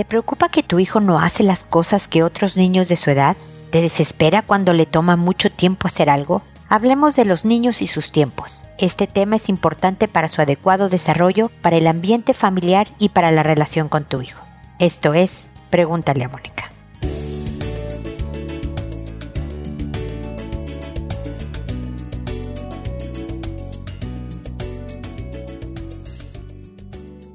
¿Te preocupa que tu hijo no hace las cosas que otros niños de su edad? ¿Te desespera cuando le toma mucho tiempo hacer algo? Hablemos de los niños y sus tiempos. Este tema es importante para su adecuado desarrollo, para el ambiente familiar y para la relación con tu hijo. Esto es, pregúntale a Mónica.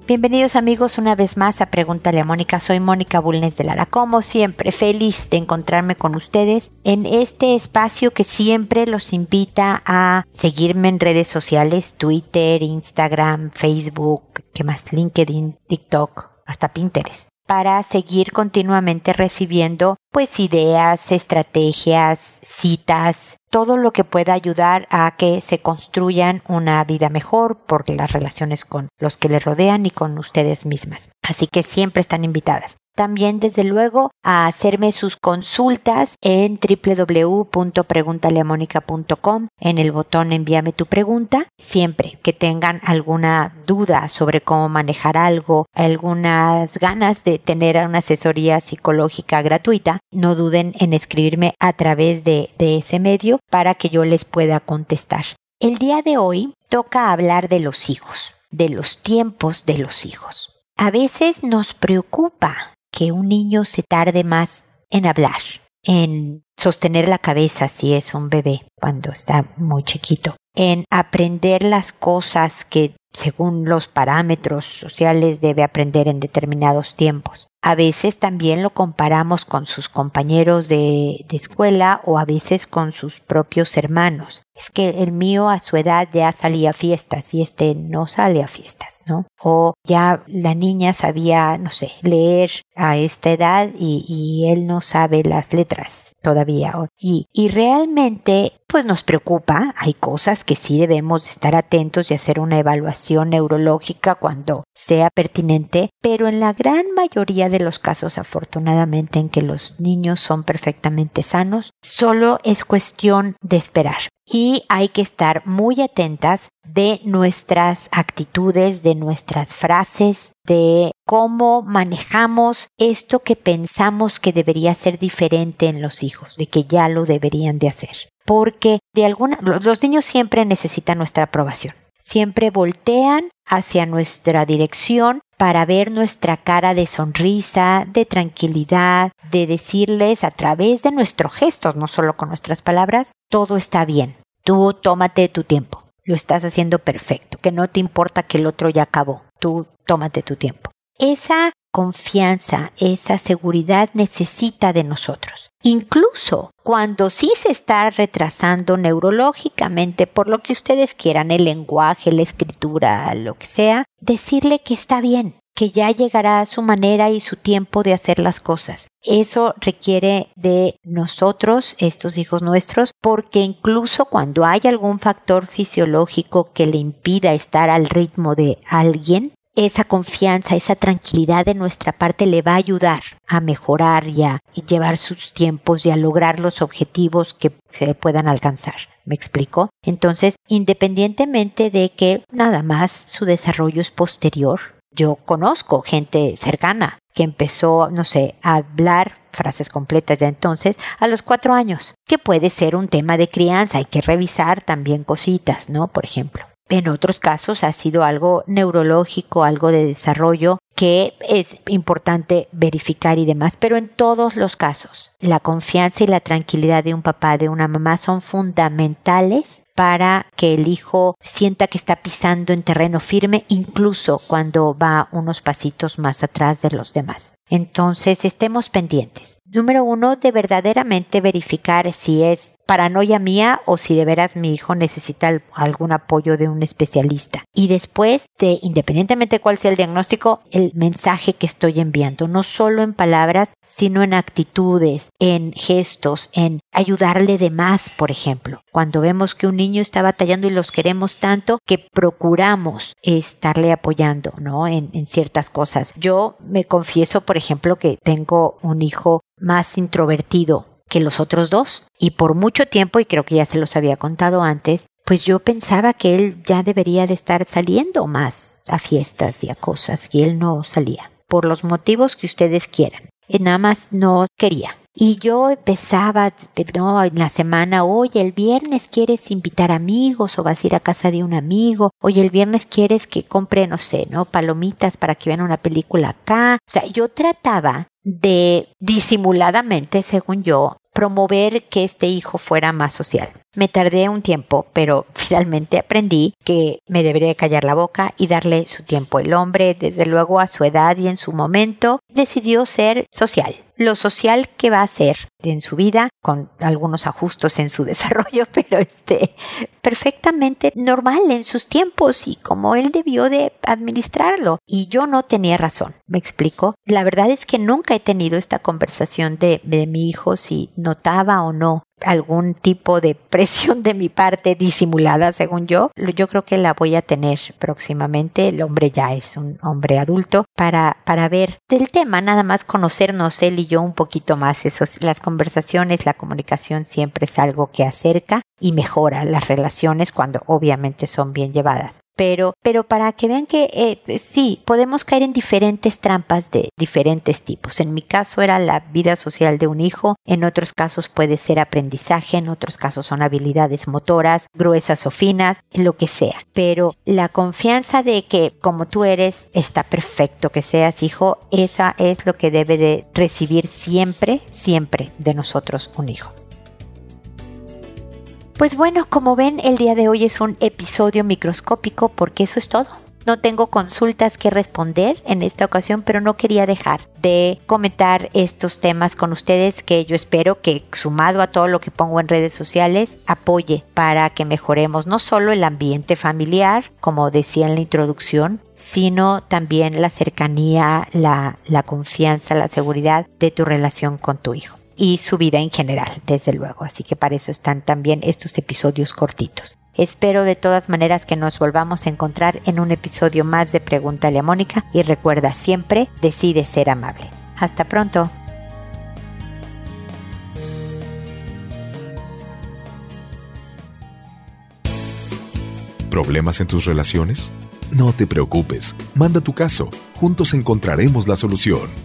Bienvenidos amigos una vez más a Pregúntale a Mónica. Soy Mónica Bulnes de Lara. Como siempre, feliz de encontrarme con ustedes en este espacio que siempre los invita a seguirme en redes sociales, Twitter, Instagram, Facebook, ¿qué más? LinkedIn, TikTok, hasta Pinterest para seguir continuamente recibiendo pues ideas, estrategias, citas, todo lo que pueda ayudar a que se construyan una vida mejor por las relaciones con los que le rodean y con ustedes mismas. Así que siempre están invitadas. También, desde luego, a hacerme sus consultas en www.preguntaleamónica.com en el botón envíame tu pregunta. Siempre que tengan alguna duda sobre cómo manejar algo, algunas ganas de tener una asesoría psicológica gratuita, no duden en escribirme a través de, ese medio para que yo les pueda contestar. El día de hoy toca hablar de los hijos, de los tiempos de los hijos. A veces nos preocupa que un niño se tarde más en hablar, en sostener la cabeza si es un bebé cuando está muy chiquito, en aprender las cosas que según los parámetros sociales debe aprender en determinados tiempos. A veces también lo comparamos con sus compañeros de, escuela o a veces con sus propios hermanos. Es que el mío a su edad ya salía a fiestas y este no sale a fiestas, ¿no? O ya la niña sabía, no sé, leer a esta edad y, y él no sabe las letras todavía. Y, y realmente pues nos preocupa, hay cosas que sí debemos estar atentos y hacer una evaluación neurológica cuando sea pertinente, pero en la gran mayoría de los casos afortunadamente en que los niños son perfectamente sanos, solo es cuestión de esperar. Y hay que estar muy atentas de nuestras actitudes, de nuestras frases, de cómo manejamos esto que pensamos que debería ser diferente en los hijos, de que ya lo deberían de hacer porque de alguna los niños siempre necesitan nuestra aprobación. Siempre voltean hacia nuestra dirección para ver nuestra cara de sonrisa, de tranquilidad, de decirles a través de nuestros gestos, no solo con nuestras palabras, todo está bien. Tú tómate tu tiempo. Lo estás haciendo perfecto. Que no te importa que el otro ya acabó. Tú tómate tu tiempo. Esa confianza, esa seguridad necesita de nosotros. Incluso cuando sí se está retrasando neurológicamente por lo que ustedes quieran, el lenguaje, la escritura, lo que sea, decirle que está bien, que ya llegará su manera y su tiempo de hacer las cosas. Eso requiere de nosotros, estos hijos nuestros, porque incluso cuando hay algún factor fisiológico que le impida estar al ritmo de alguien, esa confianza, esa tranquilidad de nuestra parte le va a ayudar a mejorar y a llevar sus tiempos y a lograr los objetivos que se puedan alcanzar. ¿Me explico? Entonces, independientemente de que nada más su desarrollo es posterior, yo conozco gente cercana que empezó, no sé, a hablar frases completas ya entonces a los cuatro años, que puede ser un tema de crianza, hay que revisar también cositas, ¿no? Por ejemplo. En otros casos ha sido algo neurológico, algo de desarrollo que es importante verificar y demás, pero en todos los casos la confianza y la tranquilidad de un papá, de una mamá son fundamentales para que el hijo sienta que está pisando en terreno firme, incluso cuando va unos pasitos más atrás de los demás. Entonces, estemos pendientes. Número uno, de verdaderamente verificar si es paranoia mía o si de veras mi hijo necesita algún apoyo de un especialista. Y después de, independientemente de cuál sea el diagnóstico, el mensaje que estoy enviando, no solo en palabras, sino en actitudes, en gestos, en ayudarle de más, por ejemplo. Cuando vemos que un niño está batallando y los queremos tanto que procuramos estarle apoyando, ¿no? En, en ciertas cosas. Yo me confieso, por ejemplo, que tengo un hijo más introvertido que los otros dos. Y por mucho tiempo, y creo que ya se los había contado antes, pues yo pensaba que él ya debería de estar saliendo más a fiestas y a cosas y él no salía por los motivos que ustedes quieran. Y nada más no quería. Y yo empezaba, no, en la semana, oye, el viernes quieres invitar amigos o vas a ir a casa de un amigo, oye, el viernes quieres que compre, no sé, ¿no? Palomitas para que vean una película acá. O sea, yo trataba de disimuladamente, según yo, promover que este hijo fuera más social. Me tardé un tiempo, pero finalmente aprendí que me debería callar la boca y darle su tiempo. El hombre, desde luego, a su edad y en su momento, decidió ser social. Lo social que va a ser en su vida, con algunos ajustes en su desarrollo, pero este, perfectamente normal en sus tiempos y como él debió de administrarlo. Y yo no tenía razón, me explico. La verdad es que nunca he tenido esta conversación de, de mi hijo si notaba o no algún tipo de presión de mi parte disimulada, según yo. Yo creo que la voy a tener próximamente. El hombre ya es un hombre adulto para, para ver del tema, nada más conocernos él y yo un poquito más. Eso, las conversaciones, la comunicación siempre es algo que acerca y mejora las relaciones cuando obviamente son bien llevadas pero, pero para que vean que eh, sí, podemos caer en diferentes trampas de diferentes tipos. En mi caso era la vida social de un hijo, en otros casos puede ser aprendizaje, en otros casos son habilidades motoras, gruesas o finas, lo que sea. Pero la confianza de que como tú eres, está perfecto que seas hijo, esa es lo que debe de recibir siempre, siempre de nosotros un hijo. Pues bueno, como ven, el día de hoy es un episodio microscópico porque eso es todo. No tengo consultas que responder en esta ocasión, pero no quería dejar de comentar estos temas con ustedes que yo espero que sumado a todo lo que pongo en redes sociales apoye para que mejoremos no solo el ambiente familiar, como decía en la introducción, sino también la cercanía, la, la confianza, la seguridad de tu relación con tu hijo y su vida en general, desde luego. Así que para eso están también estos episodios cortitos. Espero de todas maneras que nos volvamos a encontrar en un episodio más de Pregúntale a Mónica y recuerda siempre, decide ser amable. Hasta pronto. ¿Problemas en tus relaciones? No te preocupes, manda tu caso, juntos encontraremos la solución